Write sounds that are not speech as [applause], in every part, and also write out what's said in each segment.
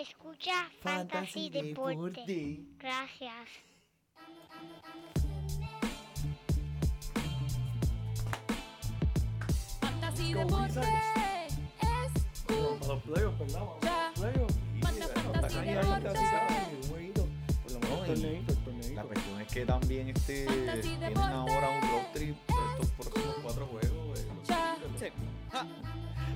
Escucha Fantasy, Deporte. Gracias. Fantasy Deporte. Para los playoffs, ¿verdad? Vamos Ya. fantasy deporte. Por lo menos. La cuestión es que también este, Fantasy tienen Deporte. ahora un road trip de estos próximos cuatro juegos.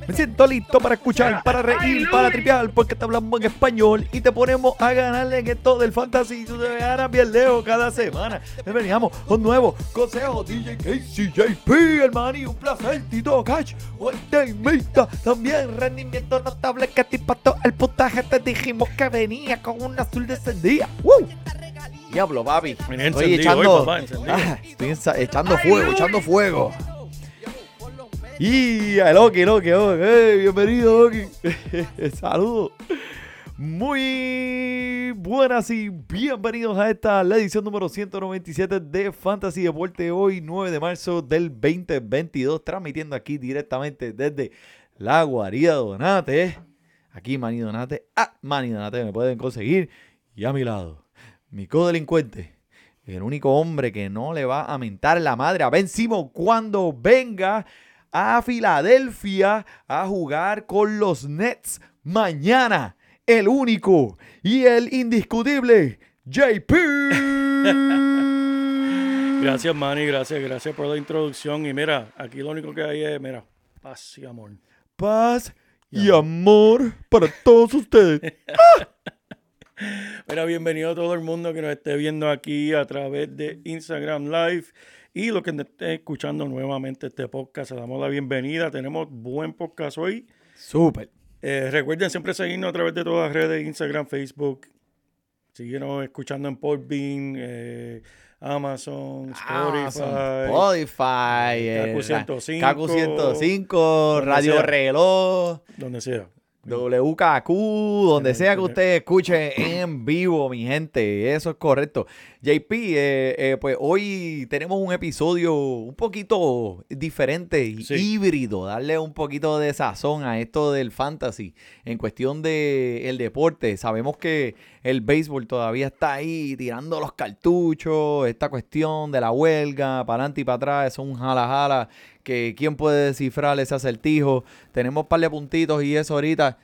Me siento listo para escuchar, para reír, para tripear, porque te hablamos en español y te ponemos a ganarle en esto del fantasy. Tú debes ganar bien lejos cada semana. Veníamos con nuevos consejos. DJ KCJP, hermano, un placer, Tito Cash. te imita también rendimiento notable que tipo todo el puntaje te dijimos que venía con un azul descendía. ¡Woo! Diablo, papi. Estoy encendido hoy, echando, papá. Ah, estoy echando fuego, echando fuego. Y el Oki, Loki, Oki. Hey, bienvenido, Oki. [laughs] Saludos. Muy buenas y bienvenidos a esta, la edición número 197 de Fantasy Deporte. Hoy, 9 de marzo del 2022, transmitiendo aquí directamente desde la guarida Donate. Aquí, Mani Donate. Ah, Mani Donate, me pueden conseguir. Y a mi lado, mi codelincuente, el único hombre que no le va a mentar la madre a Ben Simon cuando venga a Filadelfia a jugar con los Nets mañana. El único y el indiscutible JP. [laughs] Gracias, Manny, gracias, gracias por la introducción. Y mira, aquí lo único que hay es, mira, paz y amor. Paz y amor para todos ustedes. [laughs] Mira, bienvenido a todo el mundo que nos esté viendo aquí a través de Instagram Live y los que estén escuchando nuevamente este podcast. Le damos la bienvenida. Tenemos buen podcast hoy. Súper. Eh, recuerden siempre seguirnos a través de todas las redes, Instagram, Facebook. Síguenos escuchando en Podbean, eh, Amazon, Spotify. Spotify, eh, Kaku 105, Kaku 105, Radio sea. Reloj. Donde sea. WKQ, donde sea que usted escuche en vivo, mi gente. Eso es correcto. JP, eh, eh, pues hoy tenemos un episodio un poquito diferente y Sí. híbrido. Darle un poquito de sazón a esto del fantasy en cuestión de el deporte. Sabemos que el béisbol todavía está ahí tirando los cartuchos. Esta cuestión de la huelga, para adelante y para atrás, es un jala jala. Que quién puede descifrar ese acertijo. Tenemos un par de puntitos y eso ahorita.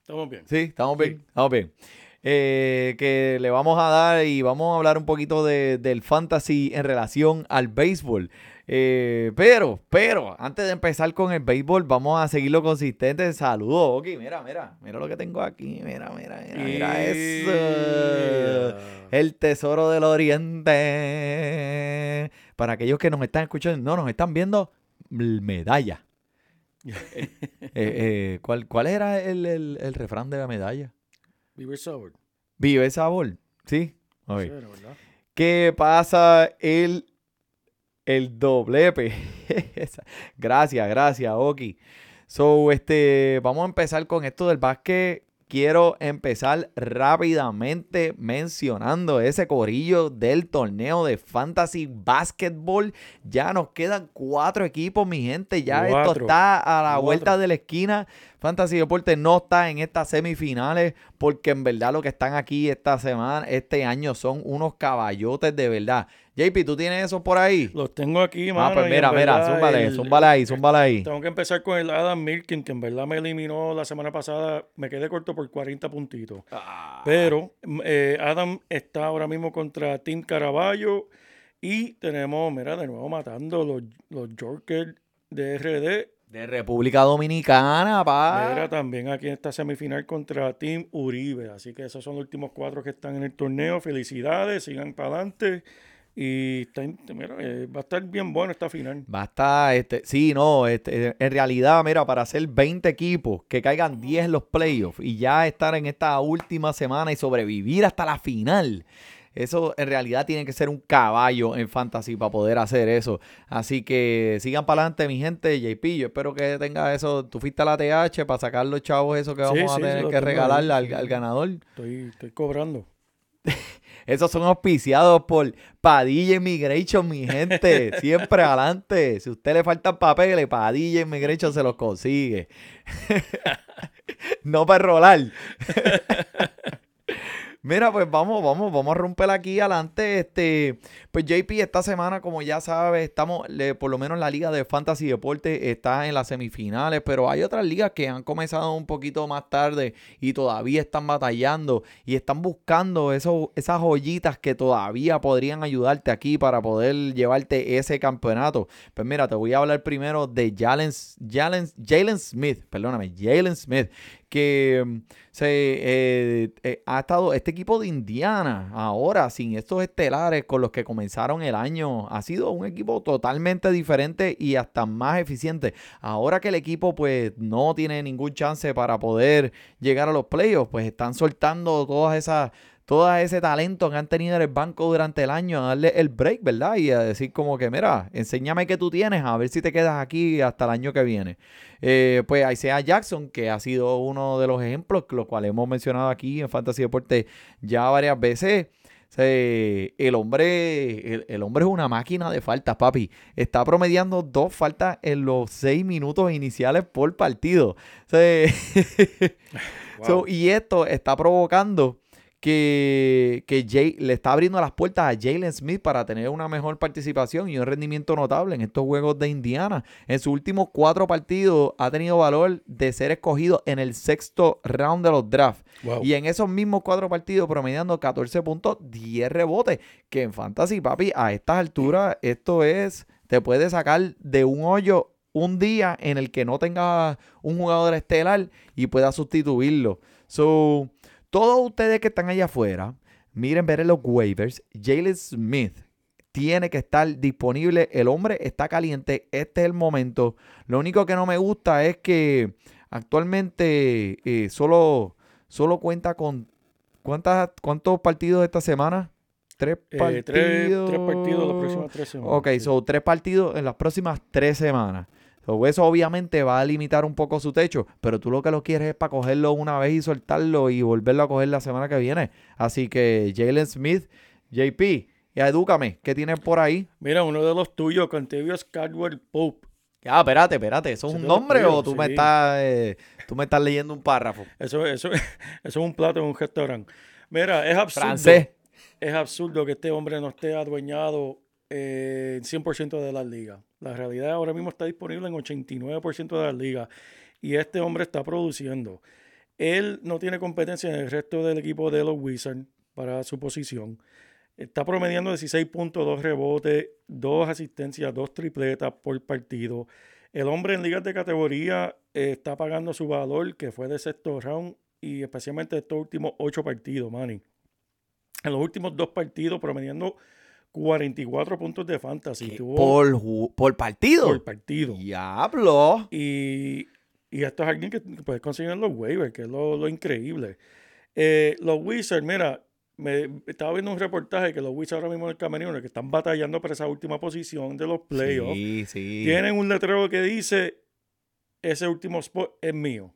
Estamos bien. Sí, estamos bien. Sí. Estamos bien. Eh, que le vamos a dar y vamos a hablar un poquito de- del fantasy en relación al béisbol. Eh, pero, pero, antes de empezar con el béisbol, vamos a seguirlo consistente. Saludos, Oki. Mira, mira, mira lo que tengo aquí. Mira, mira, mira, mira eso. El tesoro del oriente. Para aquellos que nos están escuchando, no, nos están viendo medalla. [laughs] Eh, eh, ¿cuál, ¿Cuál era el, el- el refrán de la medalla? Beaver Sour. Vive sabor. ¿Sí? Sí. ¿Qué pasa el, el doblepe? [laughs] Gracias, gracias, Oki. So, este, vamos a empezar con esto del básquet. Quiero empezar rápidamente mencionando ese corillo del torneo de Fantasy Basketball. Ya nos quedan cuatro equipos, mi gente. Ya esto está a la Cuatro. vuelta de la esquina. Fantasy Deporte no está en estas semifinales porque en verdad lo que están aquí esta semana, este año son unos caballotes de verdad. JP, ¿tú tienes eso por ahí? Los tengo aquí, Ah, mano, pues y mira, mira, zúmbale, el- zúmbale ahí, zúmbale ahí. Tengo que empezar con el Adam Milkin, que en verdad me eliminó la semana pasada. Me quedé corto por 40 puntitos. Ah. Pero mm, eh, Adam está ahora mismo contra Tim Caraballo. Y tenemos, mira, de nuevo matando los, los Yorkers de RD. De República Dominicana, pa. Mira, también aquí en esta semifinal contra Team Uribe. Así que esos son los últimos cuatro que están en el torneo. Felicidades, sigan para adelante. Y está, mira, eh, va a estar bien bueno esta final. Basta, este, sí, no, este, en realidad, mira, para hacer 20 equipos, que caigan 10 en los playoffs y ya estar en esta última semana y sobrevivir hasta la final. Eso en realidad tiene que ser un caballo en fantasy para poder hacer eso. Así que sigan para adelante, mi gente. JP, yo espero que tenga eso. Tú fuiste a la TH para sacar los chavos esos que vamos sí, a tener que regalarle al, ganador. Estoy, estoy cobrando. [laughs] Esos son auspiciados por Padilla Immigration, mi gente. [laughs] Siempre adelante. Si a usted le faltan papeles, Padilla Immigration se los consigue. [laughs] no para rolar. Mira, pues vamos, vamos, vamos a romper aquí adelante. Este, pues JP, esta semana, como ya sabes, estamos, por lo menos la liga de Fantasy Deporte está en las semifinales, pero hay otras ligas que han comenzado un poquito más tarde y todavía están batallando y están buscando esos, esas joyitas que todavía podrían ayudarte aquí para poder llevarte ese campeonato. Pues mira, te voy a hablar primero de Jalen, Jalen, Jalen Smith, perdóname, Jalen Smith, que mm, se eh, eh, ha estado este equipo de Indiana ahora sin estos estelares con los que comenzaron el año. Ha sido un equipo totalmente diferente y hasta más eficiente. Ahora que el equipo pues no tiene ningún chance para poder llegar a los playoffs pues están soltando todas esas todo ese talento que han tenido en el banco durante el año, a darle el break, ¿verdad? Y a decir como que, mira, enséñame qué tú tienes, a ver si te quedas aquí hasta el año que viene. Eh, pues Isaiah Jackson, que ha sido uno de los ejemplos, los cuales hemos mencionado aquí en Fantasy Deporte ya varias veces. el hombre, el, hombre es una máquina de faltas, papi. Está promediando dos faltas en los seis minutos iniciales por partido. [laughs] y esto está provocando que, que Jay, le está abriendo las puertas a Jalen Smith para tener una mejor participación y un rendimiento notable en estos juegos de Indiana. En sus últimos cuatro partidos ha tenido valor de ser escogido en el sexto round de los drafts. Y en esos mismos cuatro partidos promediando 14 puntos, 10 rebotes. Que en Fantasy, papi, a estas alturas esto es, te puede sacar de un hoyo un día en el que no tenga un jugador estelar y pueda sustituirlo. So, todos ustedes que están allá afuera, miren ver los waivers, Jalen Smith tiene que estar disponible. El hombre está caliente. Este es el momento. Lo único que no me gusta es que actualmente eh, solo, solo cuenta con ¿cuántas, ¿cuántos partidos esta semana? Tres partidos. Eh, tres, partidos las próximas tres semanas. Ok, son tres partidos en las próximas tres semanas eso obviamente va a limitar un poco su techo, pero tú lo que lo quieres es para cogerlo una vez y soltarlo y volverlo a coger la semana que viene. Así que Jalen Smith, JP, ya edúcame, ¿qué tienes por ahí? Mira, uno de los tuyos, Contavious Caldwell Pope. Ah, espérate, espérate, ¿eso es un nombre o tú, me estás, eh, tú me estás leyendo un párrafo? Eso, eso, [laughs] eso es un plato en un restaurante. Mira, es absurdo. Francés. Es absurdo que este hombre no esté adueñado eh, 100% de las ligas. La realidad ahora mismo está disponible en 89% de las ligas y este hombre está produciendo. Él no tiene competencia en el resto del equipo de los Wizards para su posición. Está promediando 16 puntos, 2 rebotes, 2 asistencias, 2 tripletas por partido. El hombre en ligas de categoría eh, está pagando su valor, que fue de sexto round, y especialmente estos últimos 8 partidos, Manny. En los últimos dos partidos, promediando 44 puntos de fantasy. por, por partido. Por partido. Diablo. Y, y esto es alguien que puedes conseguir en los waivers, que es lo, increíble. Eh, los Wizards, mira, me estaba viendo un reportaje que los Wizards ahora mismo en el camerino que están batallando por esa última posición de los playoffs. Sí, sí. Tienen un letrero que dice ese último spot es mío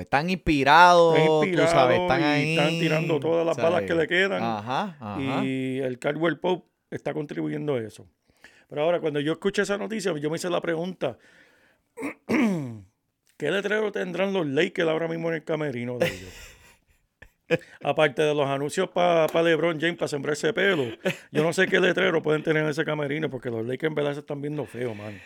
están inspirados, tú sabes, están ahí. Están tirando todas las balas que le quedan. Ajá, Y el Caldwell Pope está contribuyendo a eso. Pero ahora, cuando yo escuché esa noticia, yo me hice la pregunta: [clears throat] ¿qué letrero tendrán los Lakers ahora mismo en el camerino de ellos? [laughs] Aparte de los anuncios para LeBron James para sembrarse pelo, yo no sé qué letrero pueden tener en ese camerino porque los Lakers en verdad se están viendo feos, man.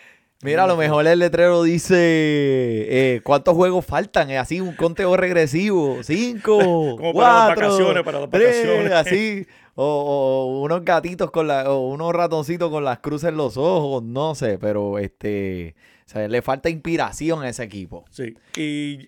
Mira, a lo mejor el letrero dice eh, cuántos juegos faltan, es así un conteo regresivo, cinco, [laughs] Como para las vacaciones, para las vacaciones. así, o, unos gatitos con la, o unos ratoncitos con las cruces en los ojos, no sé, pero este, le falta inspiración a ese equipo. Sí, y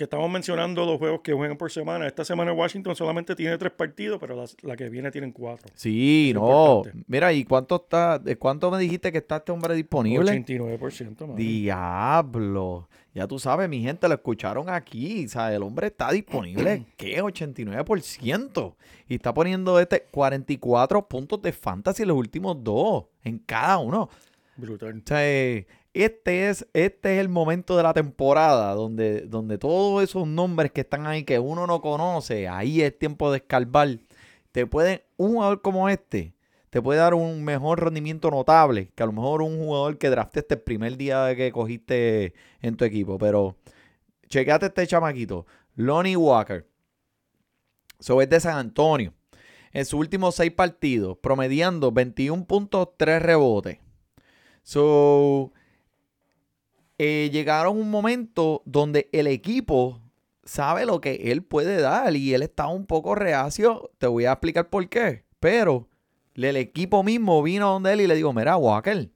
que estamos mencionando los juegos que juegan por semana. Esta semana Washington solamente tiene tres partidos, pero la, que viene tienen cuatro. Sí, no. Mira, ¿y cuánto está? ¿De cuánto me dijiste que está este hombre disponible? 89%. Diablo. Ya tú sabes, mi gente, lo escucharon aquí. O sea, el hombre está disponible, [clears throat] ¿qué? 89%. Y está poniendo este 44 puntos de fantasy en los últimos dos, en cada uno. Brutal. O sea, eh, este es, este es el momento de la temporada donde, donde todos esos nombres que están ahí que uno no conoce, ahí es tiempo de escarbar te pueden, un jugador como este, te puede dar un mejor rendimiento notable que a lo mejor un jugador que drafteaste el primer día que cogiste en tu equipo. Pero chequeate este chamaquito, Lonnie Walker. So es de San Antonio. En sus últimos seis partidos, promediando 21 puntos, 3 rebotes. So, eh, llegaron un momento donde el equipo sabe lo que él puede dar y él está un poco reacio. Te voy a explicar por qué. Pero el equipo mismo vino donde él y le dijo, mira, Walker,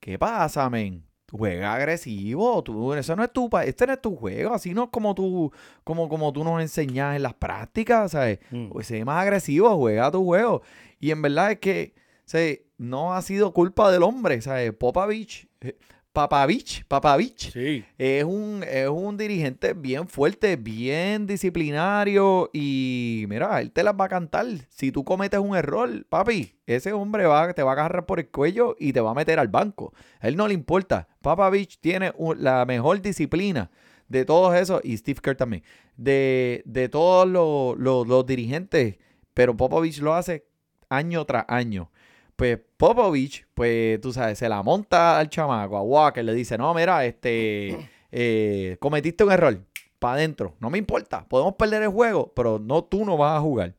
¿qué pasa, men? Juega agresivo, tú, eso no es tu, este no es tu juego, así no es como tú, como, como tú nos enseñas en las prácticas, ¿sabes? Mm. Pues sé más agresivo, juega tu juego. Y en verdad es que, ¿sabes? No ha sido culpa del hombre, ¿sabes? Popovich, eh, Papavich, Papavich, Sí. es un, es un dirigente bien fuerte, bien disciplinario y mira, él te las va a cantar. Si tú cometes un error, papi, ese hombre va, te va a agarrar por el cuello y te va a meter al banco. A él no le importa. Papavich tiene un- la mejor disciplina de todos esos, y Steve Kerr también, de, de todos los, los- los dirigentes, pero Popovich lo hace año tras año. Pues Popovich, pues tú sabes, se la monta al chamaco, a Walker, le dice, no, mira, este, eh, cometiste un error, para adentro, no me importa, podemos perder el juego, pero no, tú no vas a jugar.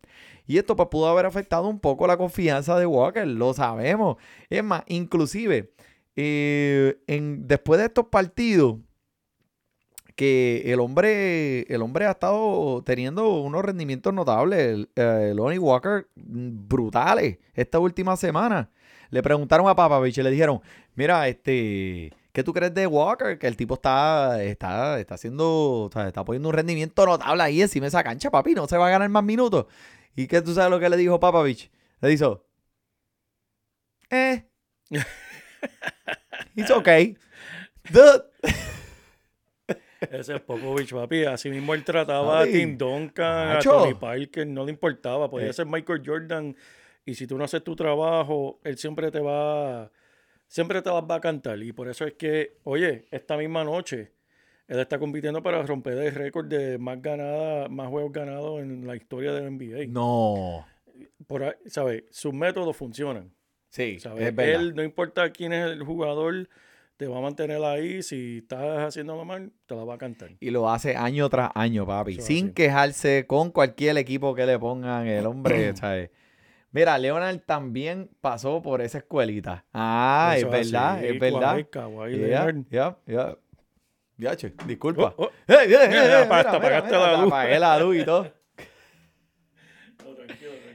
Y esto pues pudo haber afectado un poco la confianza de Walker, lo sabemos. Es más, inclusive, eh, en, después de estos partidos, que el hombre, el hombre ha estado teniendo unos rendimientos notables. El, eh, Lonnie Walker, mm, brutales, esta última semana. Le preguntaron a Papovich y le dijeron, mira, este, ¿qué tú crees de Walker? Que el tipo está, está, está haciendo, está poniendo un rendimiento notable ahí encima de esa cancha, papi, no se va a ganar más minutos. ¿Y qué tú sabes lo que le dijo Papovich? Le dijo, eh, [laughs] it's okay. Dude. Ese es Popovich, papi. Así mismo él trataba Papi. a Tim Duncan, Macho. a Tony Parker, no le importaba. Podía Eh. ser Michael Jordan. Y si tú no haces tu trabajo, él siempre te va, siempre te va a cantar. Y por eso es que, oye, esta misma noche, él está compitiendo para romper el récord de más ganada, más juegos ganados en la historia del NBA. No. Por ¿sabes? Sus métodos funcionan. Sí, ¿sabes? es verdad. Él, no importa quién es el jugador, te va a mantener ahí. Si estás haciéndolo mal, te la va a cantar. Y lo hace año tras año, papi. Eso sin quejarse con cualquier equipo que le pongan el hombre, [clears throat] ¿sabes? Mira, Leonard también pasó por esa escuelita. Ah, Eso es verdad, así, es verdad. Ya, ya, ya. Ya, che, disculpa. Oh, oh. ¡Eh, eh, eh, Mira, hasta mira, apagaste la luz. Apagué la luz y todo. [laughs]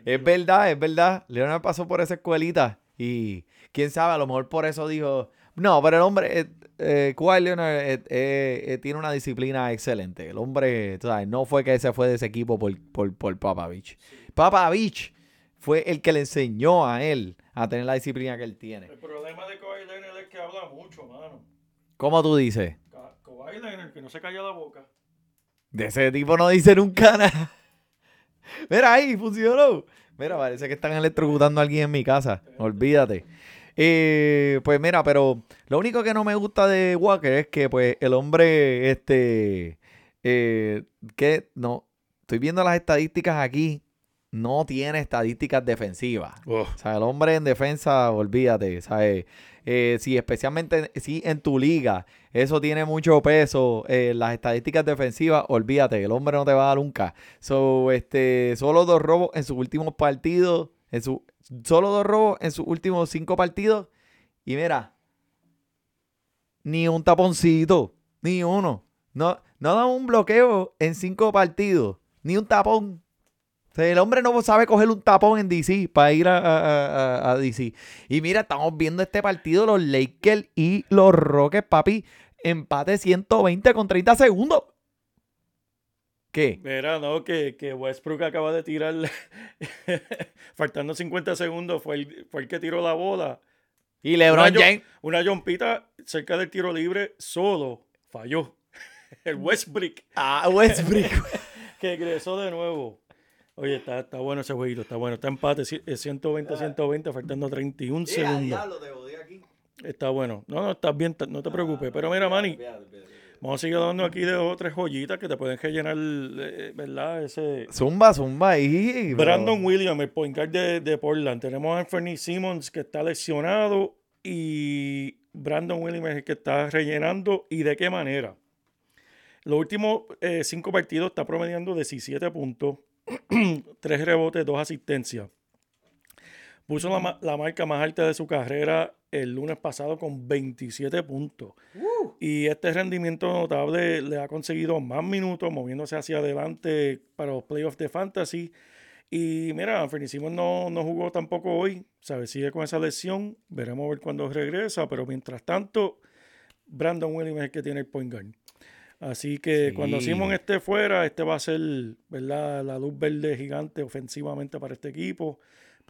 Es verdad, es verdad. Leonard pasó por esa escuelita y quién sabe, a lo mejor por eso dijo, no, pero el hombre, eh, eh, Kawhi Leonard eh, eh, tiene una disciplina excelente. El hombre, tú sabes, no fue que se fue de ese equipo por, por, por Papovich. Papovich fue el que le enseñó a él a tener la disciplina que él tiene. El problema de Kawhi Leonard es que habla mucho, mano. ¿Cómo tú dices? Ka- Kawhi Leonard, que no se calla la boca. De ese tipo no dice nunca nada. Mira ahí, funcionó. Mira, parece que están electrocutando a alguien en mi casa. Olvídate. Eh, pues mira, pero lo único que no me gusta de Walker es que pues el hombre, este, eh, que no, estoy viendo las estadísticas aquí, no tiene estadísticas defensivas. Oh, O sea, el hombre en defensa, olvídate, ¿sabes? Eh, si especialmente si en tu liga eso tiene mucho peso, eh, las estadísticas defensivas, olvídate, el hombre no te va a dar nunca. So, este, solo dos robos en sus últimos partidos, en su, solo dos robos en sus últimos cinco partidos. Y mira, ni un taponcito, ni uno. No, no dado un bloqueo en cinco partidos, ni un tapón. El hombre no sabe coger un tapón en DC para ir a, a- a- a DC. Y mira, estamos viendo este partido, los Lakers y los Rockets, papi. Empate 120 con 30 segundos. ¿Qué? Mira, no, que, que Westbrook acaba de tirar, [laughs] faltando 50 segundos, fue el, fue el que tiró la bola. Y LeBron Una, James. Una jompita cerca del tiro libre, solo, falló. [laughs] El Westbrook, Ah, Westbrook. [laughs] que egresó de nuevo. Oye, está, está bueno ese jueguito, está bueno. Está empate, ci- es 120-120, faltando 31 segundos. Está bueno. No, no, estás bien, no te preocupes. Pero mira, Manny, Vamos a seguir hablando aquí de otras joyitas que te pueden rellenar, eh, ¿verdad? Ese... Zumba, zumba ahí. bro. Brandon Williams, el point guard de, de Portland. Tenemos a Anthony Simmons que está lesionado y Brandon Williams es el que está rellenando y de qué manera. Los últimos eh, cinco partidos está promediando 17 puntos, [clears throat] 3 rebotes, 2 asistencias. Puso la, ma- la marca más alta de su carrera el lunes pasado con 27 puntos. Y este rendimiento notable le ha conseguido más minutos moviéndose hacia adelante para los playoffs de fantasy. Y mira, Anthony no, no jugó tampoco hoy, ¿sabes? Sigue con esa lesión. Veremos a ver cuándo regresa. Pero mientras tanto, Brandon Williams es el que tiene el point guard. Así que Sí. cuando Simon esté fuera, este va a ser ¿verdad? la luz verde gigante ofensivamente para este equipo.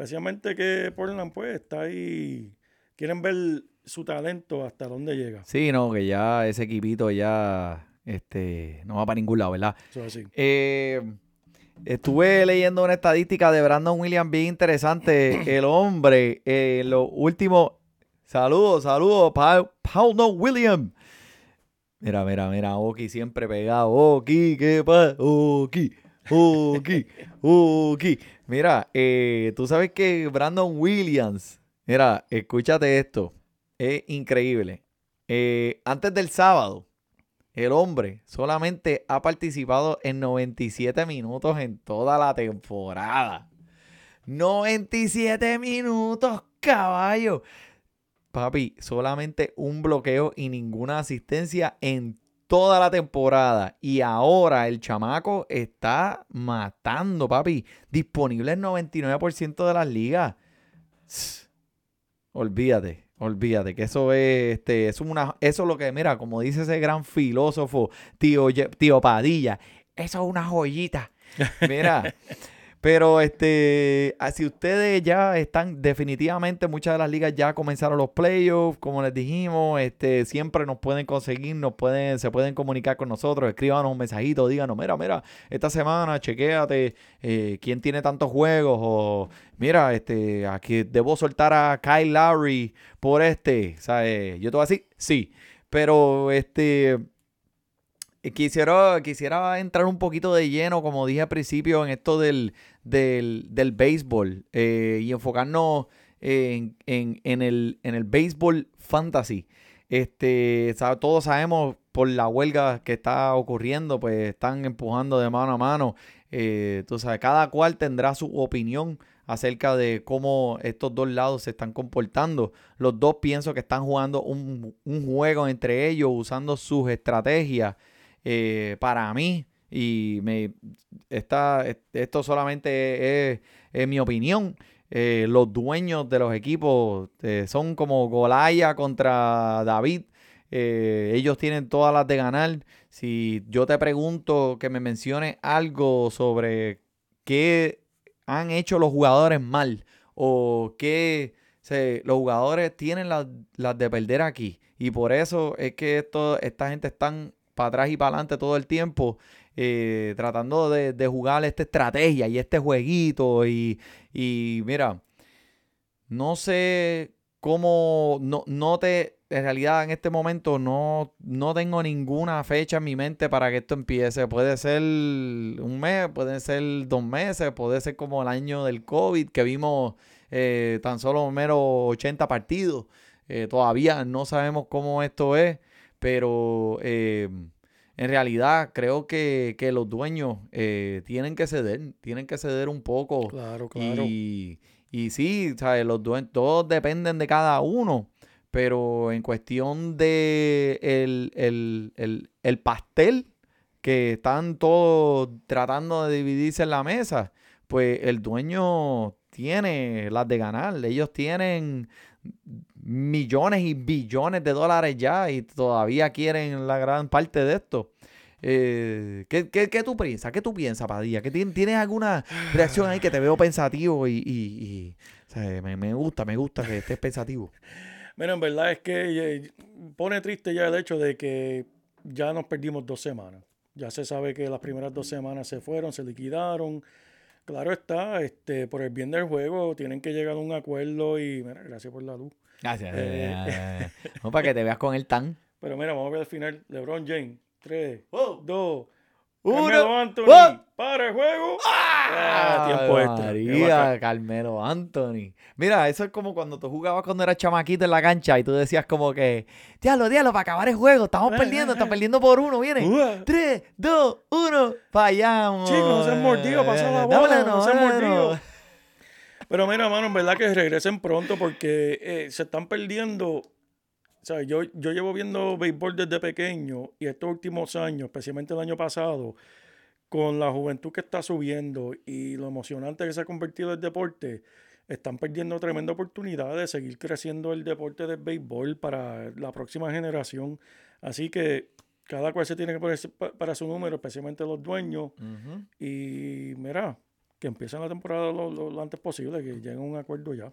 Especialmente que Portland pues está ahí. Quieren ver su talento hasta dónde llega. Sí, no, que ya ese equipito ya este, no va para ningún lado, ¿verdad? Eso es así. Eh, estuve leyendo una estadística de Brandon Williams bien interesante. [clears throat] El hombre, eh, en los últimos. Saludos, saludos, Paul, Paul no Williams. Mira, mira, mira, Oki siempre pegado. Oki, ¿qué pasa? Oki, Oki, Oki. Mira, eh, tú sabes que Brandon Williams, mira, escúchate esto. Es increíble. Eh, antes del sábado, el hombre solamente ha participado en 97 minutos en toda la temporada. 97 minutos, caballo. Papi, solamente un bloqueo y ninguna asistencia en toda la temporada. Y ahora el chamaco está matando, papi. Disponible en 99% de las ligas. Olvídate, olvídate, que eso es, este, es una, eso es lo que, mira, como dice ese gran filósofo, tío, tío Padilla, eso es una joyita. Mira, [laughs] pero este, ah, si ustedes ya están, definitivamente muchas de las ligas ya comenzaron los playoffs, como les dijimos, este, siempre nos pueden conseguir, nos pueden, se pueden comunicar con nosotros, escríbanos un mensajito, díganos, mira, mira, esta semana chequéate eh, quién tiene tantos juegos, o mira, este, aquí debo soltar a Kyle Lowry por este, ¿sabes? Yo te voy a decir, sí, pero este, Quisiera, quisiera entrar un poquito de lleno, como dije al principio, en esto del, del, del béisbol eh, y enfocarnos en, en- en el, en el béisbol fantasy. Este, sa- todos sabemos por la huelga que está ocurriendo, pues están empujando de mano a mano. Eh, tú sabes, cada cual tendrá su opinión acerca de cómo estos dos lados se están comportando. Los dos pienso que están jugando un, un juego entre ellos, usando sus estrategias eh, para mí, y me está, esto solamente es, es mi opinión. eh, los dueños de los equipos eh, son como Golaya contra David. ellos tienen todas las de ganar. Si yo te pregunto que me menciones algo sobre qué han hecho los jugadores mal o qué los jugadores tienen las, de perder aquí. Y por eso es que esto, esta gente están para atrás y para adelante todo el tiempo, eh, tratando de, de jugar esta estrategia y este jueguito. Y, y mira, no sé cómo, no, no te, en realidad en este momento no, no tengo ninguna fecha en mi mente para que esto empiece. Puede ser un mes, puede ser dos meses, puede ser como el año del COVID que vimos eh, tan solo menos 80 partidos. Eh, todavía no sabemos cómo esto es, pero eh, en realidad creo que, que los dueños eh, tienen que ceder, tienen que ceder un poco. Claro, claro. Y, y sí, ¿sabes? Los dueños, todos dependen de cada uno, pero en cuestión de el, el- el- el pastel que están todos tratando de dividirse en la mesa, pues el dueño tiene las de ganar. Ellos tienen millones y billones de dólares ya y todavía quieren la gran parte de esto. Eh, ¿qué, qué, qué tú piensas? ¿Qué tú piensas, Padilla? ¿Que tien- ¿Tienes alguna reacción ahí que te veo pensativo y, y- o me, me gusta, me gusta que estés pensativo? [laughs] Mira, en verdad es que eh, pone triste ya el hecho de que ya nos perdimos dos semanas. Ya se sabe que las primeras dos semanas se fueron, se liquidaron. Claro está, este, por el bien del juego tienen que llegar a un acuerdo y, gracias por la luz. Gracias. Eh, no, para que te veas con el tan. Pero mira, vamos a ver al final. LeBron James 3, Wow. 2, Uno. Carmelo Anthony, ¡Wow! para el juego. Ah, tiempo Ay, extra. María. Carmelo Anthony. Mira, eso es como cuando tú jugabas cuando eras chamaquito en la cancha y tú decías como que, diablo, diablo, para acabar el juego, estamos Eh, perdiendo, eh, están eh. perdiendo por uno, viene. Ua. 3, 2, 1, fallamos. Chicos, no se han mordido, pasa la bola, Dámela, no se han dámela, mordido. Pero mira, mano, en verdad que regresen pronto porque eh, se están perdiendo. O sea, yo, yo llevo viendo béisbol desde pequeño y estos últimos años, especialmente el año pasado, con la juventud que está subiendo y lo emocionante que se ha convertido el deporte, están perdiendo tremenda oportunidad de seguir creciendo el deporte del béisbol para la próxima generación. Así que cada cual se tiene que poner pa- para su número, especialmente los dueños. Ujú. Y mira, que empiecen la temporada lo, lo- lo antes posible, que lleguen a un acuerdo ya.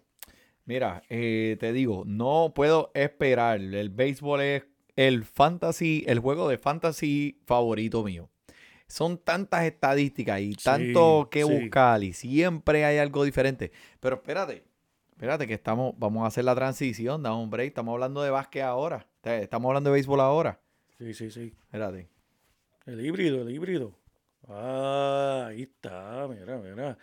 Mira, eh, te digo, no puedo esperar. El béisbol es el fantasy, el juego de fantasy favorito mío. Son tantas estadísticas y Sí, tanto que sí. buscar y siempre hay algo diferente. Pero espérate, espérate que estamos, vamos a hacer la transición, damos un break. Estamos hablando de básquet ahora. Estamos hablando de béisbol ahora. Sí, sí, sí. Espérate. El híbrido, el híbrido. Ah, ahí está, mira, mira.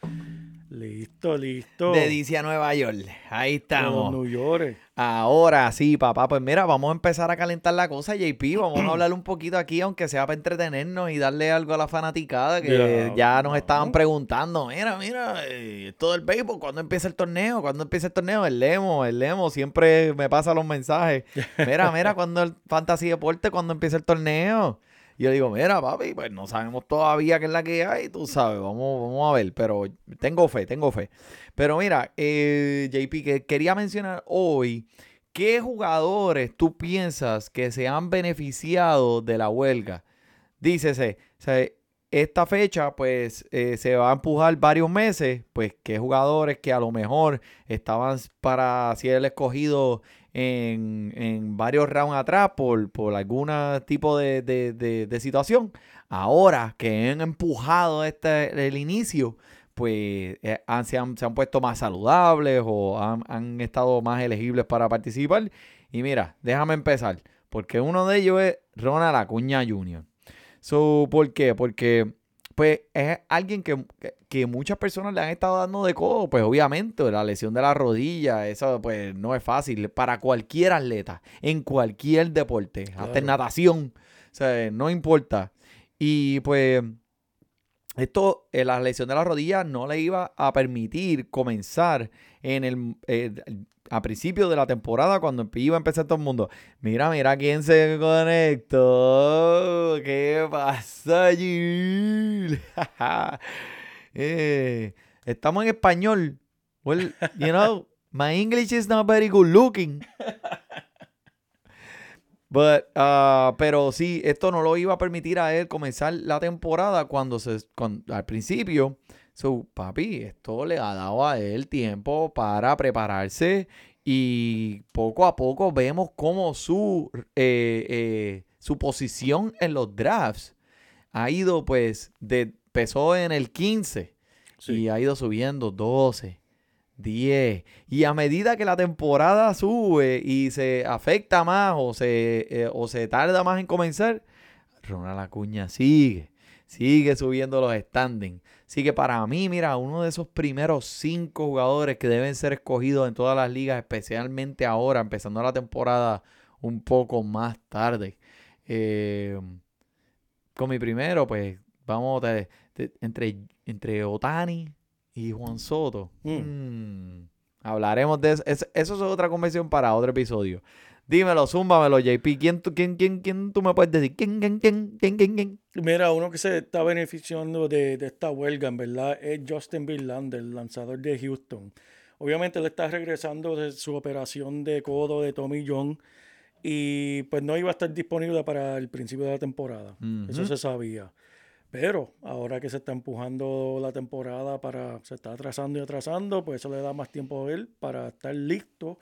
Listo, listo. De DC a Nueva York. Ahí estamos. New York. Ahora sí, papá. Pues mira, vamos a empezar a calentar la cosa, JP. Vamos a hablar un poquito aquí, aunque sea para entretenernos y darle algo a la fanaticada que Ya, ya nos estaban preguntando. Mira, mira, eh, esto del béisbol, ¿cuándo empieza el torneo? ¿Cuándo empieza el torneo? El Lemo, el Lemo siempre me pasa los mensajes. Mira, mira, [laughs] cuando el Fantasy Deporte, ¿cuándo empieza el torneo? Y yo digo, mira, papi, pues no sabemos todavía qué es la que hay, tú sabes, vamos, vamos a ver, pero tengo fe, tengo fe. Pero mira, eh, JP, que quería mencionar hoy, ¿qué jugadores tú piensas que se han beneficiado de la huelga? Dícese, o sea, esta fecha pues eh, se va a empujar varios meses, pues qué jugadores que a lo mejor estaban para ser escogido en, varios rounds atrás por, por algún tipo de, de- de- de situación, ahora que han empujado este, el inicio, pues eh, han- se, han, se han puesto más saludables o han, han estado más elegibles para participar. Y mira, déjame empezar, porque uno de ellos es Ronald Acuña Jr. So, ¿Por qué? Porque pues es alguien que, que- muchas personas le han estado dando de codo, pues obviamente la lesión de la rodilla, eso pues no es fácil para cualquier atleta, en cualquier deporte, hasta en natación, o sea, no importa. Y pues esto, eh, la lesión de la rodilla no le iba a permitir comenzar en el, eh, a principio de la temporada cuando iba a empezar todo el mundo. Mira, mira quién se conectó. ¿Qué pasa, Gil? [laughs] Eh, estamos en español. You know, my English is not very good looking. But, ah, pero sí, esto no lo iba a permitir a él comenzar la temporada cuando se, cuan- al principio. So, papi, esto le ha dado a él tiempo para prepararse y poco a poco vemos cómo su, eh, eh, su posición en los drafts ha ido, pues, de, empezó en el 15 Sí. y ha ido subiendo 12, 10. Y a medida que la temporada sube y se afecta más o se, eh, o se tarda más en comenzar, Ronald Acuña sigue, sigue subiendo los standings. Así que para mí, mira, uno de esos primeros cinco jugadores que deben ser escogidos en todas las ligas, especialmente ahora, empezando la temporada un poco más tarde. Eh, con mi primero, pues vamos de- de- entre, entre Otani y Juan Soto. Mm. Mm, hablaremos de eso. Es- Eso es otra convención para otro episodio. Dímelo, zúmbamelo, JP. ¿Quién tú, quién, quién, quién tú me puedes decir? ¿Quién, quién, quién, quién, quién, quién? Mira, uno que se está beneficiando de, de esta huelga, en verdad, es Justin Verlander, el lanzador de Houston. Obviamente él está regresando de su operación de codo de Tommy John y pues no iba a estar disponible para el principio de la temporada. Eso se sabía. Pero ahora que se está empujando la temporada para, se está atrasando y atrasando, pues eso le da más tiempo a él para estar listo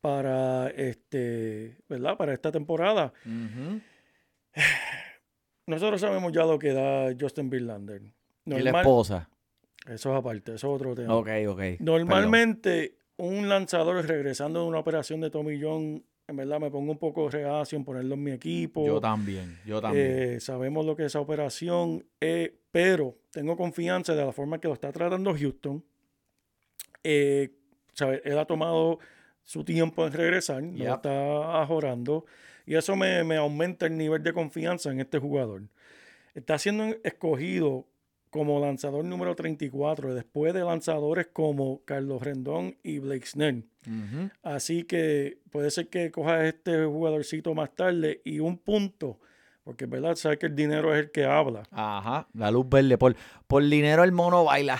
para este, ¿verdad? Para esta temporada. Nosotros sabemos ya lo que da Justin Verlander. Y la esposa. eso es aparte, eso es otro tema. Ok, ok. Normalmente, un lanzador regresando de una operación de Tommy John en verdad me pongo un poco reacio en ponerlo en mi equipo. Yo también, yo también. Eh, sabemos lo que es esa operación, eh, pero tengo confianza de la forma que lo está tratando Houston. Eh, sabe, Él ha tomado su tiempo en regresar, no Yep. está ajorando, y eso me, me aumenta el nivel de confianza en este jugador. Está siendo escogido como lanzador número 34, después de lanzadores como Carlos Rendón y Blake Snell. Así que puede ser que coja este jugadorcito más tarde y un punto, porque verdad, sabes que el dinero es el que habla. Ajá, la luz verde. Por, por dinero el mono baila.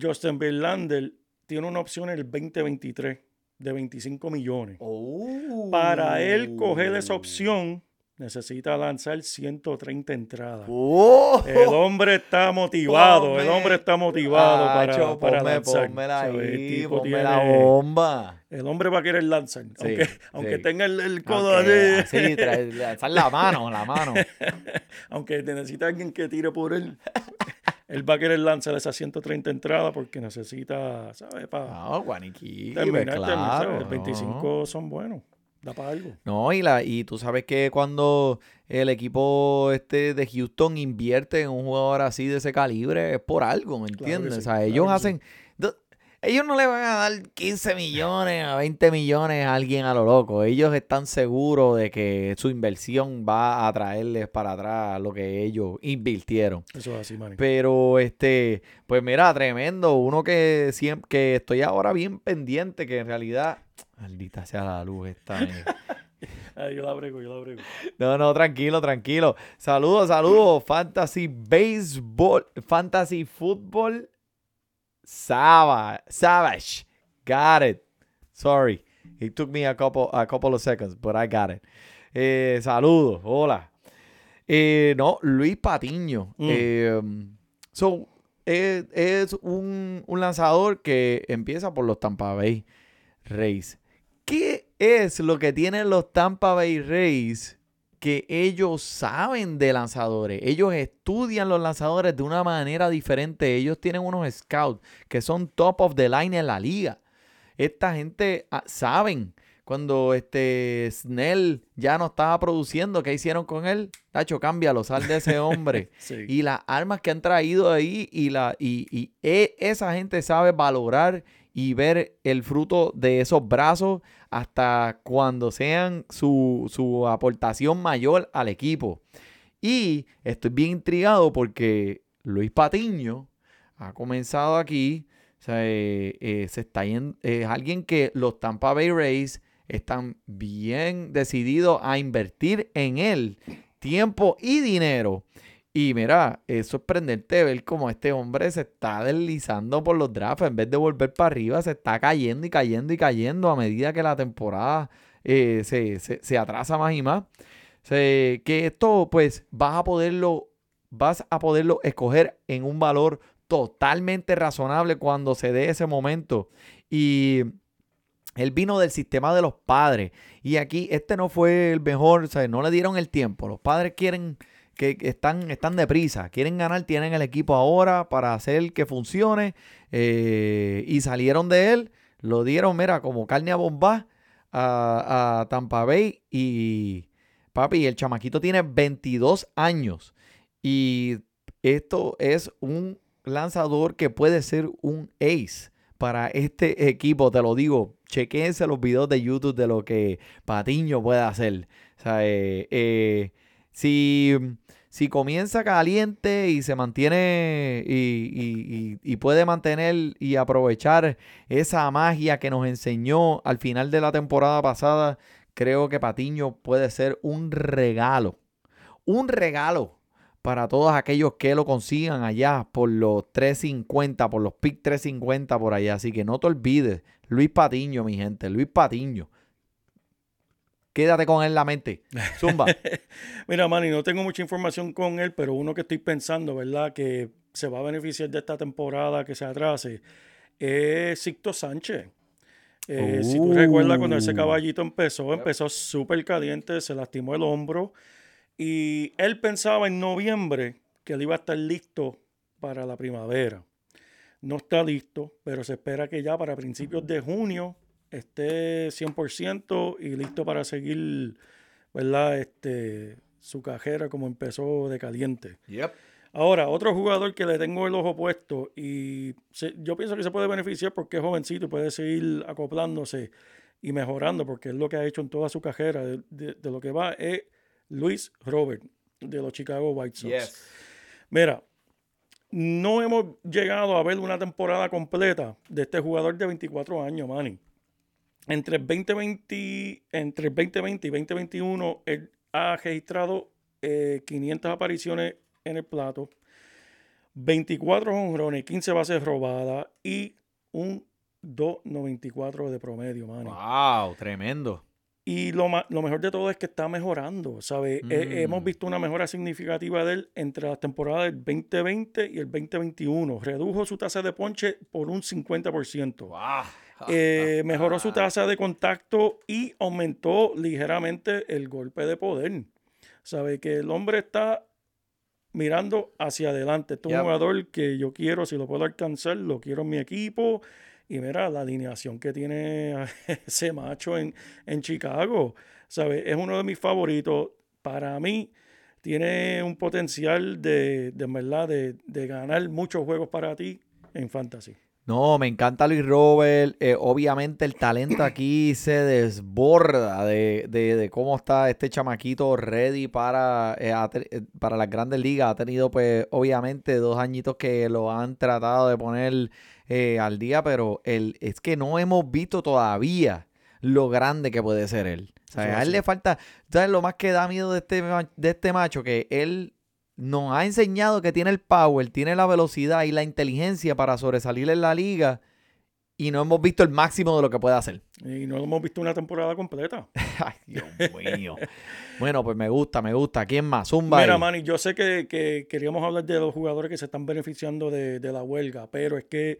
Justin Verlander tiene una opción en el 2023 de 25 millones. Oh. Para él coger esa opción, necesita lanzar 130 entradas. Oh. El hombre está motivado, el hombre está motivado para, Acho, para ponme- lanzar. la bomba. El hombre va a querer lanzar, aunque, aunque sí. tenga el, el codo Aunque así. así, trae- [laughs] lanzar la mano, la mano. [laughs] aunque necesita alguien que tire por él. Él va a querer lanzar esas 130 entradas porque necesita, ¿sabes? Para No, terminar, claro. terminar, ¿sabes? no. 25 son buenos. Da para algo. No, y, la, y tú sabes que cuando el equipo este de Houston invierte en un jugador así de ese calibre es por algo, ¿me Claro entiendes? sí, o sea, ellos hacen... Ellos no le van a dar 15 millones a 20 millones a alguien a lo loco. Ellos están seguros de que su inversión va a traerles para atrás lo que ellos invirtieron. Eso es así, Manny. Pero este, pues mira, tremendo. Uno que siempre, que estoy ahora bien pendiente, que en realidad, maldita sea la luz esta. [laughs] eh. Yo la brego, yo la brego. No, no, tranquilo, tranquilo. Saludos, saludos. Fantasy Baseball, Fantasy Football, Savage. Savage. Got it. Sorry. It took me a couple, a couple of seconds, but I got it. Eh, saludos, hola. Eh, no, Luis Patiño. Mm. Eh, so, eh, es un, un lanzador que empieza por los Tampa Bay Rays. ¿Qué es lo que tienen los Tampa Bay Rays que ellos saben de lanzadores? Ellos estudian los lanzadores de una manera diferente. Ellos tienen unos scouts que son top of the line en la liga. Esta gente ah, saben cuando este Snell ya no estaba produciendo, ¿qué hicieron con él? Tacho, cámbialo, sal de ese hombre. [laughs] Sí. Y las armas que han traído ahí y, la, y, y e- esa gente sabe valorar y ver el fruto de esos brazos hasta cuando sean su, su aportación mayor al equipo. Y estoy bien intrigado porque Luis Patiño ha comenzado aquí. eh, eh, se está yendo- es alguien que los Tampa Bay Rays están bien decididos a invertir en él tiempo y dinero. Y mira, es sorprendente ver cómo este hombre se está deslizando por los drafts. En vez de volver para arriba, se está cayendo y cayendo y cayendo a medida que la temporada eh, se, se- se atrasa más y más. Que esto, pues, vas a poderlo, vas a poderlo escoger en un valor totalmente razonable cuando se dé ese momento. Y él vino del sistema de los padres. Y aquí este no fue el mejor, o sea, no le dieron el tiempo. Los padres quieren que están, están deprisa, quieren ganar, tienen el equipo ahora para hacer que funcione. eh, y salieron de él, lo dieron, mira, como carne a bomba a, a Tampa Bay. Y papi, el chamaquito tiene 22 años. Y esto es un lanzador que puede ser un ace para este equipo. Te lo digo, chequense los videos de YouTube de lo que Patiño puede hacer. O sea, eh, eh, si, si comienza caliente y se mantiene y, y- y- puede mantener y aprovechar esa magia que nos enseñó al final de la temporada pasada, creo que Patiño puede ser un regalo. Un regalo para todos aquellos que lo consigan allá por los 350, por los pick 350 por allá. Así que no te olvides, Luis Patiño, mi gente, Luis Patiño. Quédate con él en la mente. [laughs] Zumba. Mira, Manny, no tengo mucha información con él, pero uno que estoy pensando, ¿verdad? Que se va a beneficiar de esta temporada que se atrase, es Sixto Sánchez. Eh, Si tú Uh. recuerdas cuando ese caballito empezó, empezó súper caliente, se lastimó el hombro y él pensaba en noviembre que él iba a estar listo para la primavera. No está listo, pero se espera que ya para principios de junio esté 100% y listo para seguir, ¿verdad? Este, su cajera como empezó de caliente. Yep. Ahora, otro jugador que le tengo el ojo puesto y se- yo pienso que se puede beneficiar porque es jovencito y puede seguir acoplándose y mejorando porque es lo que ha hecho en toda su. De, de- de lo que va es Luis Robert de los Chicago White Sox. Mira, no hemos llegado a ver una temporada completa de este jugador de 24 años, Manny. Entre el 2020, entre el 2020 y 2021, él ha registrado eh, 500 apariciones en el plato, 24 honrones, 15 bases robadas y un 2.94 de promedio, Manny. Wow, tremendo. Y lo, lo mejor de todo es que está mejorando, ¿sabes? Eh, Mm. hemos visto una mejora significativa de él entre las temporadas del 2020 y el 2021. Redujo su tasa de ponche por un 50%. Wow. [laughs] Eh, mejoró su tasa de contacto y aumentó ligeramente el golpe de poder. Sabe que el hombre está mirando hacia adelante. Este es un jugador que yo quiero, si lo puedo alcanzar, lo quiero en mi equipo. Y mira la alineación que tiene [laughs] ese macho en, en Chicago. ¿Sabe? Es uno de mis favoritos. Para mí, tiene un potencial de, de, de, de ganar muchos juegos para ti en fantasy. No, me encanta Luis Robert. eh, obviamente el talento aquí se desborda de, de- de cómo está este chamaquito ready para, eh, eh, para las grandes ligas. Ha tenido pues obviamente dos añitos que lo han tratado de poner eh, al día, pero el, es que no hemos visto todavía lo grande que puede ser él. O sea, a él le falta, ¿sabes lo más que da miedo de este, de este macho? Que él nos ha enseñado que tiene el power, tiene la velocidad y la inteligencia para sobresalir en la liga y no hemos visto el máximo de lo que puede hacer. Y no lo hemos visto una temporada completa. [laughs] Ay, Dios mío. bueno, pues me gusta, me gusta. ¿Quién más? Zumba. Mira, ahí. Manny, yo sé que, que queríamos hablar de los jugadores que se están beneficiando de, de la huelga, pero es que,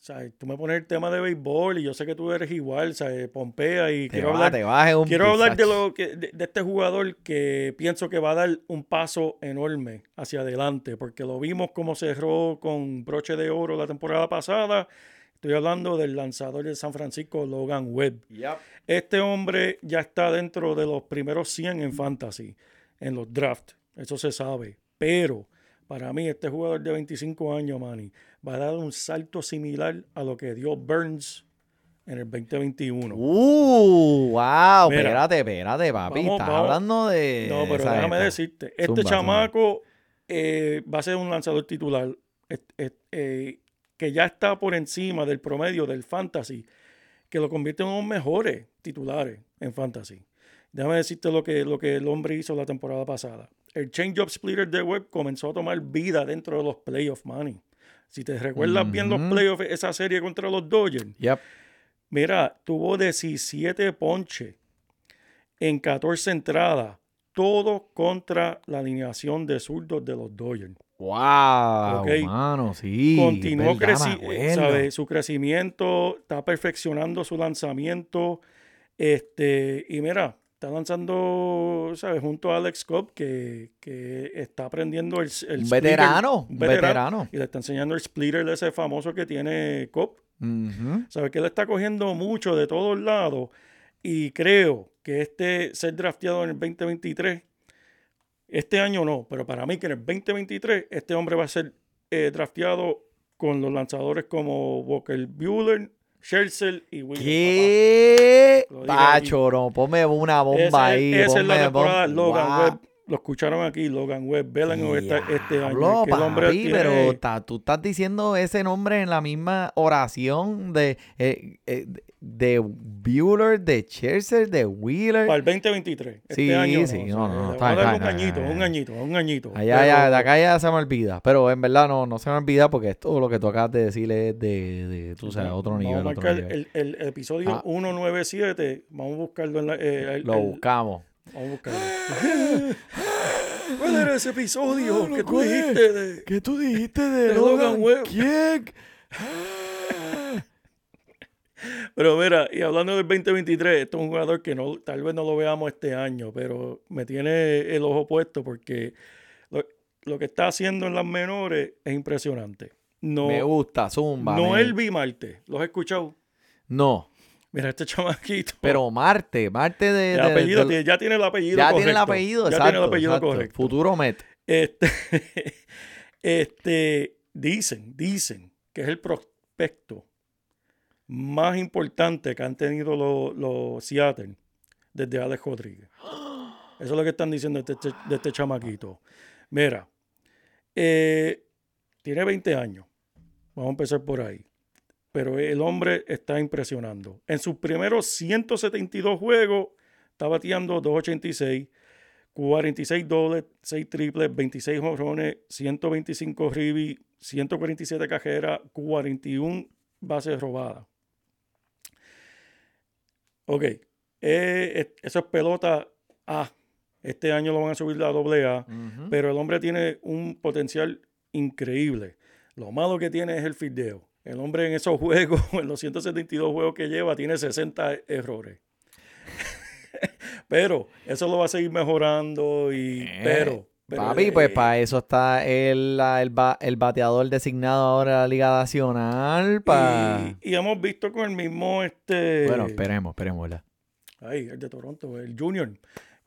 ¿sabes? Tú me pones el tema de béisbol y yo sé que tú eres igual, ¿sabes? Pompea y te quiero va- hablar, te bajes un quiero hablar de, lo que, de, de este jugador que pienso que va a dar un paso enorme hacia adelante, porque lo vimos como cerró con broche de oro la temporada pasada. Estoy hablando del lanzador de San Francisco, Logan Webb. Yep. Este hombre ya está dentro de los primeros 100 en fantasy, en los drafts. Eso se sabe. Pero para mí, este jugador de 25 años, Manny, va a dar un salto similar a lo que dio Burns en el 2021. Uh, wow. Mira, espérate, espérate, papi. vamos, Estás vamos. hablando de. no, pero déjame decirte, este Zumba, zumba. chamaco eh, va a ser un lanzador titular eh, que ya está por encima del promedio del fantasy, que lo convierte en uno de los mejores titulares en fantasy. Déjame decirte lo que, lo que el hombre hizo la temporada pasada. El change-up splitter de Webb comenzó a tomar vida dentro de los playoffs, money. Si te recuerdas bien los playoffs, esa serie contra los Dodgers, Yep. Mira, tuvo 17 ponches en 14 entradas, todo contra la alineación de zurdos de los Dodgers. Wow, Ok. mano, sí. Continuó verdad, me creci- acuerdo. ¿sabe? su crecimiento, está perfeccionando su lanzamiento. Este, y mira, está lanzando, ¿sabes? Junto a Alex Cobb, que, que está aprendiendo el, el splitter, veterano, un veterano. Y le está enseñando el splitter ese famoso que tiene Cobb. Ujú. ¿Sabes? Que él está cogiendo mucho de todos lados y creo que este ser drafteado en el 2023, este año no, pero para mí que en el 2023 este hombre va a ser eh, drafteado con los lanzadores como Walker Bueller, Scherzer y Williams. ¿Qué? Lo digo Pacho, no, ponme una bomba Esa, ahí. es- esa es la ponme- temporada de pon- Logan Guau. Webb. Lo escucharon aquí, Logan Webb. Velan este año. Diablo, que el hombre papi, tiene- pero ta- tú estás diciendo ese nombre en la misma oración de, eh, eh, de Bueller, de Scherzer, de Wheeler. Para el 2023. Este Sí, año sí, no, no, no, está a acá, un añito, un añito, un añito. Allá, Pero- de acá ya se me olvida. Pero en verdad no, no se me olvida porque todo lo que tú acabas de decir es de, de tú sabes, otro Vamos nivel. a Otro marcar nivel. el, el episodio Ah. 197. Vamos a buscarlo en la. eh, el- Lo el- buscamos. Vamos a buscarlo. [laughs] ¿Cuál era ese episodio Mano, que tú dijiste de.? ¿Qué tú dijiste De Logan Webb. ¿Quién? [laughs] Pero mira, y hablando del 2023, esto es un jugador que no, tal vez no lo veamos este año, pero me tiene el ojo puesto porque lo, lo que está haciendo en las menores es impresionante. No, Me gusta, zumba. me- Noel B. Marte, ¿los has escuchado? No. Mira, este chamaquito. Pero Marte, Marte de... de- apellido, de- ya tiene el apellido ya correcto. tiene el apellido, Ya exacto. tiene el apellido exacto. correcto. Futuro Met. Este, [laughs] este, dicen, dicen que es el prospecto más importante que han tenido los, los Seattle desde Alex Rodríguez. [gasps] Eso es lo que están diciendo de este, de este chamaquito. Mira, eh, tiene 20 años. Vamos a empezar por ahí. Pero el hombre está impresionando. En sus primeros 172 juegos está bateando 286. 46 dobles, 6 triples, 26 jonrones, 125 ribis, 147 cajeras, 41 bases robadas. Ok, eh, eh, eso es pelota A. Este año lo van a subir a doble A, pero el hombre tiene un potencial increíble. Lo malo que tiene es el fildeo. El hombre en esos juegos, [laughs] en los 172 juegos que lleva, tiene 60 errores. [laughs] pero eso lo va a seguir mejorando y Eh, pero, pero, Papi, pues eh, para eso está el, el, el bateador designado ahora de la Liga Nacional. Pa... y, y hemos visto con el mismo este Bueno, esperemos, esperemos, ¿verdad? ay, el de Toronto, el Junior,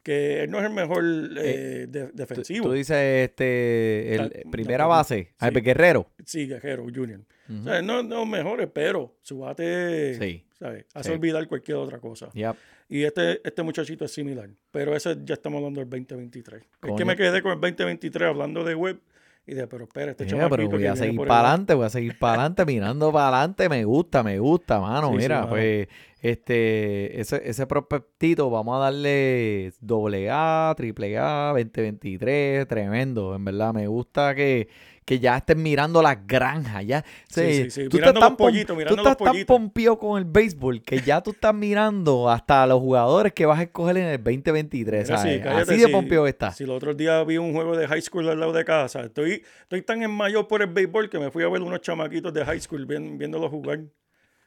que él no es el mejor eh, de- Tú, defensivo. tú dices este, el, Está- primera base, sí. Albert Guerrero. Sí, Guerrero, Junior. O sea, no, no mejores, pero su bate Sí. ¿sabes? hace Sí. olvidar cualquier otra cosa. Yep. Y este, este muchachito es similar. Pero ese ya estamos hablando del 2023. Es Coño. que me quedé con el 2023 hablando de web. Y de, pero espera, este Mira, chamaquito pero voy a seguir para lado". adelante, voy a seguir para adelante, mirando para adelante, me gusta, me gusta, mano. Sí, sí, Mira, mano. pues, este, ese, ese prospectito, vamos a darle doble A, triple A, 2023, tremendo, en verdad, me gusta que, que ya estén mirando las granjas, ya. Sí, sí, sí, Tú mirando estás los pollitos, tú estás los tan pompío con el béisbol que ya tú estás mirando hasta los jugadores que vas a escoger en el 2023, Mira, sí, ¿sabes? cállate, Así de pompío está. Si los otros días vi un juego de high school al lado de casa, estoy, estoy tan en mayor por el béisbol que me fui a ver unos chamaquitos de high school viéndolos jugar.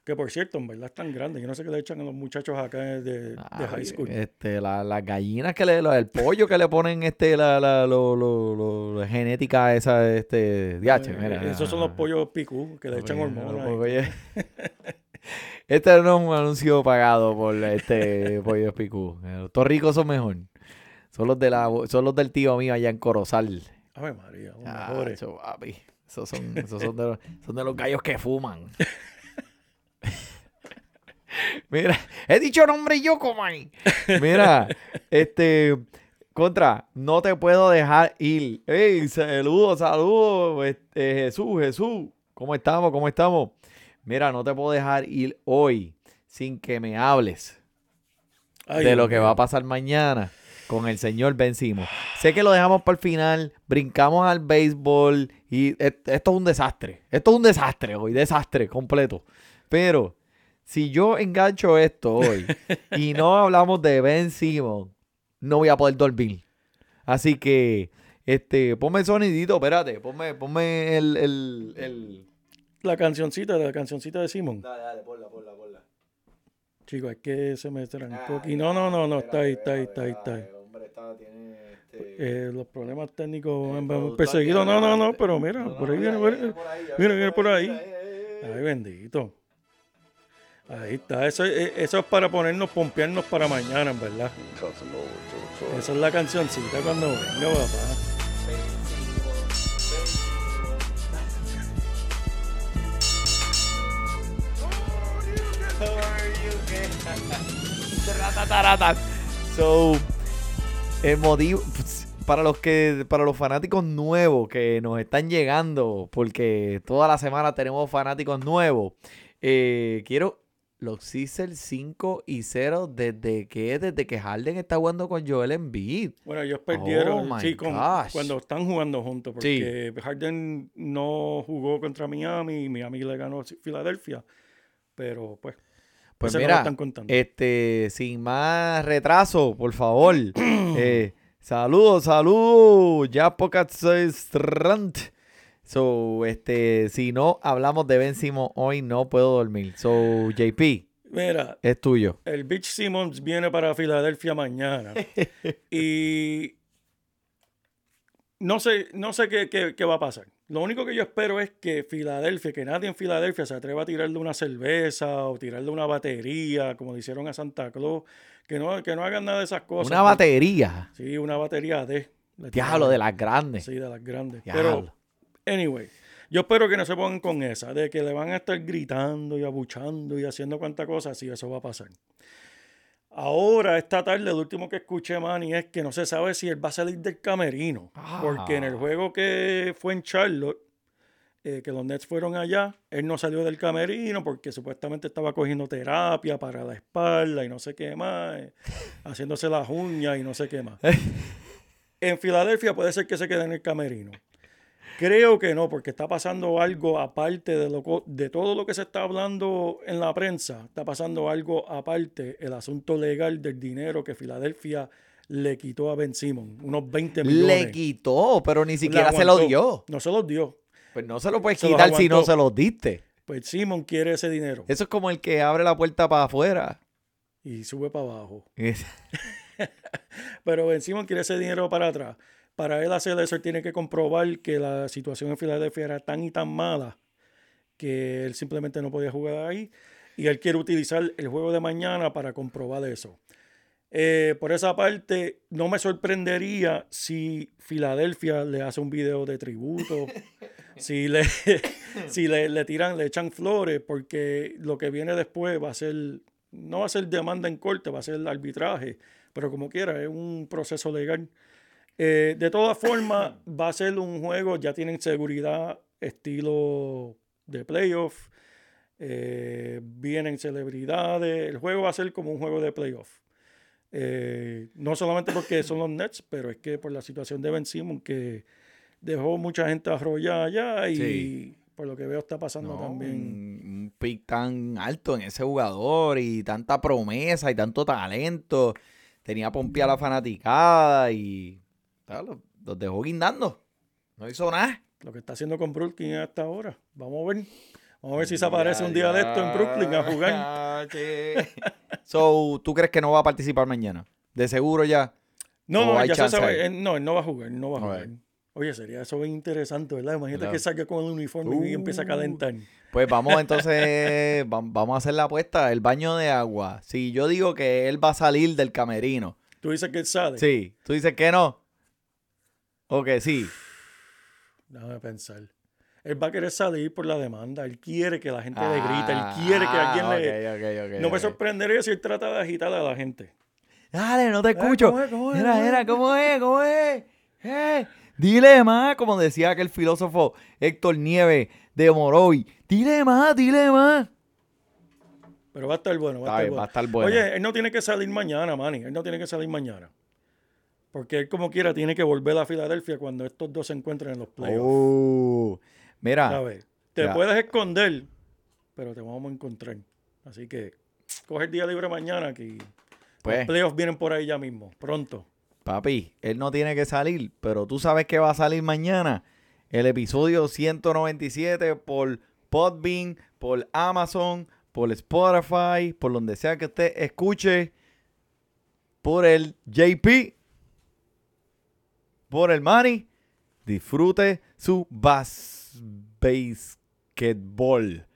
Que por cierto, en verdad están grandes. Yo no sé qué le echan a los muchachos acá de, de high school. Este, la- las gallinas que le, el pollo que le ponen, este, la, la, lo, lo- lo- la genética esa, este, Eh, mira. Esos son los pollos picú que le echan hormonas. oye. [laughs] Este no es un anuncio pagado por este pollo picú. Los ricos son mejor. Son los, de la, son los del tío mío allá en Corozal. Ave María, los Ah, mejores. eso, papi. Esos son, esos son, de los, son de los gallos que fuman. [laughs] [laughs] Mira, he dicho nombre yo, comay. Mira, este, contra, no te puedo dejar ir. Ey, saludos, saludos, este, Jesús, Jesús. ¿Cómo estamos? ¿Cómo estamos? Mira, no te puedo dejar ir hoy sin que me hables Ay, de lo que va a pasar mañana con el señor Ben Simmons. Sé que lo dejamos para el final, brincamos al béisbol y et- esto es un desastre. Esto es un desastre hoy, desastre completo. Pero si yo engancho esto hoy y [laughs] no hablamos de Ben Simmons, no voy a poder dormir. Así que, este, ponme el sonidito, espérate, ponme, ponme el, el, el... La cancioncita, la cancioncita de Simon. Dale, dale, ponla, ponla, ponla. Chicos, es que se me Ah, trancó aquí. No, no, no, no, está ahí, está ahí, está ahí, está ahí. El hombre está, tiene, este, Eh, los problemas técnicos me han perseguido. No, no, no, pero mira, por ahí viene, por viene ahí. por ahí, Mira, viene por ahí. Ay, bendito. Ahí está. Eso, es- eso es para ponernos, pompearnos para mañana, en verdad. Esa es la cancioncita cuando venga, papá. So, el motivo pues, para los que para los fanáticos nuevos que nos están llegando, porque toda la semana tenemos fanáticos nuevos. eh, quiero los Sixers 5 y 0 desde que desde que Harden está jugando con Joel Embiid. Bueno, ellos perdieron, Oh, sí, con- cuando están jugando juntos, porque Harden no jugó contra Miami y Miami le ganó a Filadelfia. Pero pues, Pues no mira, están contando. este, sin más retraso, por favor. [clears throat] eh, saludos, saludos. Ya Pocket Strand. So, este, si no hablamos de Ben Simmons hoy, no puedo dormir. So, JP, Mira, es tuyo. el Beach Simmons viene para Filadelfia mañana. [laughs] y no sé, no sé qué, qué- qué va a pasar. Lo único que yo espero es que Filadelfia, que nadie en Filadelfia se atreva a tirarle una cerveza o tirarle una batería, como le hicieron a Santa Claus, que no, que no hagan nada de esas cosas. Una batería. Sí, una batería de. Diablo, de las grandes. Sí, de las grandes. Diablo. Pero, anyway, yo espero que no se pongan con esa, de que le van a estar gritando y abuchando y haciendo cuanta cosa, sí, eso va a pasar. Ahora, esta tarde, lo último que escuché, Manny, es que no se sabe si él va a salir del camerino. Porque en el Ah. juego que fue en Charlotte, eh, que los Nets fueron allá, él no salió del camerino porque supuestamente estaba cogiendo terapia para la espalda y no sé qué más, eh, haciéndose las uñas y no sé qué más. [laughs] En Filadelfia puede ser que se quede en el camerino. Creo que no, porque está pasando algo aparte de, lo, de todo lo que se está hablando en la prensa. Está pasando algo aparte, el asunto legal del dinero que Filadelfia le quitó a Ben Simon, unos 20 millones. Le quitó, pero ni siquiera se lo dio. No se los dio. Pues no se lo puedes Se quitar si no se los diste. Pues Simon quiere ese dinero Eso es como el que abre la puerta para afuera. y sube para abajo. [laughs] [laughs] Pero Ben Simon quiere ese dinero para atrás. Para él hacer eso, él tiene que comprobar que la situación en Filadelfia era tan y tan mala que él simplemente no podía jugar ahí. Y él quiere utilizar el juego de mañana para comprobar eso. Eh, por esa parte, no me sorprendería si Filadelfia le hace un video de tributo, [laughs] si, le, [laughs] si le, le tiran, le echan flores, porque lo que viene después va a ser, no va a ser demanda en corte, va a ser arbitraje, pero como quiera, es un proceso legal. Eh, de todas [coughs] formas, va a ser un juego, ya tienen seguridad estilo de playoff, eh, vienen celebridades, el juego va a ser como un juego de playoff. Eh, no solamente porque son los Nets, pero es que por la situación de Ben Simon que dejó mucha gente arrollada allá y Sí. por lo que veo está pasando No, también. Un, un pick tan alto en ese jugador y tanta promesa y tanto talento. Tenía pompía la fanaticada y claro, los, los dejó guindando. No hizo nada. Lo que está haciendo con Brooklyn hasta ahora. Vamos a ver. Vamos a ver si se aparece un día de esto en Brooklyn a jugar. so, ¿tú crees que no va a participar mañana? De seguro ya. No, ¿O hay ya se sabe. Él, no, él no va a jugar. no va a jugar. Oye, sería eso bien interesante, ¿verdad? Imagínate Claro. que salga con el uniforme y empieza a Uh. calentar. Pues vamos entonces, [laughs] vam- vamos a hacer la apuesta, el baño de agua. Si yo digo que él va a salir del camerino, Tú dices que él sale. sí, tú dices que no. O que sí. Déjame pensar. Él va a querer salir por la demanda. Él quiere que la gente le grite. Ah, Él quiere que alguien le. ok, ok, ok, no me ok. sorprendería si él trata de agitar a la gente. Dale, no te escucho. ¿cómo es, cómo es, es? mira, ¿cómo es? ¿Cómo es? Eh, dile más, como decía aquel filósofo Héctor Nieve de Moroy. Dile más, dile más. Pero va a estar bueno. Va, a, estar bien, bueno. va a estar bueno. Oye, él no tiene que salir mañana, Manny. Él no tiene que salir mañana. Porque él, como quiera, tiene que volver a Filadelfia cuando estos dos se encuentren en los playoffs. Oh, mira, ¿Sabes? Te Ya. puedes esconder, pero te vamos a encontrar. Así que coge el día libre mañana que Pues. los playoffs vienen por ahí ya mismo, pronto. papi, él no tiene que salir, pero tú sabes que va a salir mañana. El episodio 197 por Podbean, por Amazon, por Spotify, por donde sea que usted escuche, por el JP, por el Manny. Disfrute su bas basketball.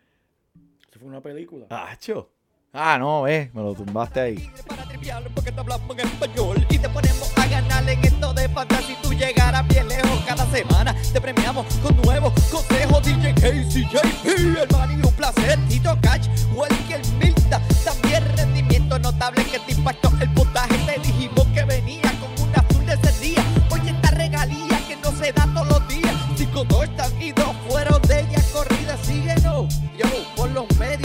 Eso fue una película. Acho. Ah, no, eh, me lo tumbaste ahí. para trivial porque te hablamos en español y te ponemos a ganar en esto de fantasía y tú llegarás bien lejos cada semana te premiamos con nuevos consejos DJ Casey JP el man y un placer Tito Cash Welker Milta también rendimiento notable que te impactó el puntaje te dijimos y dos fueron de ella corrida síguenos yo por los medios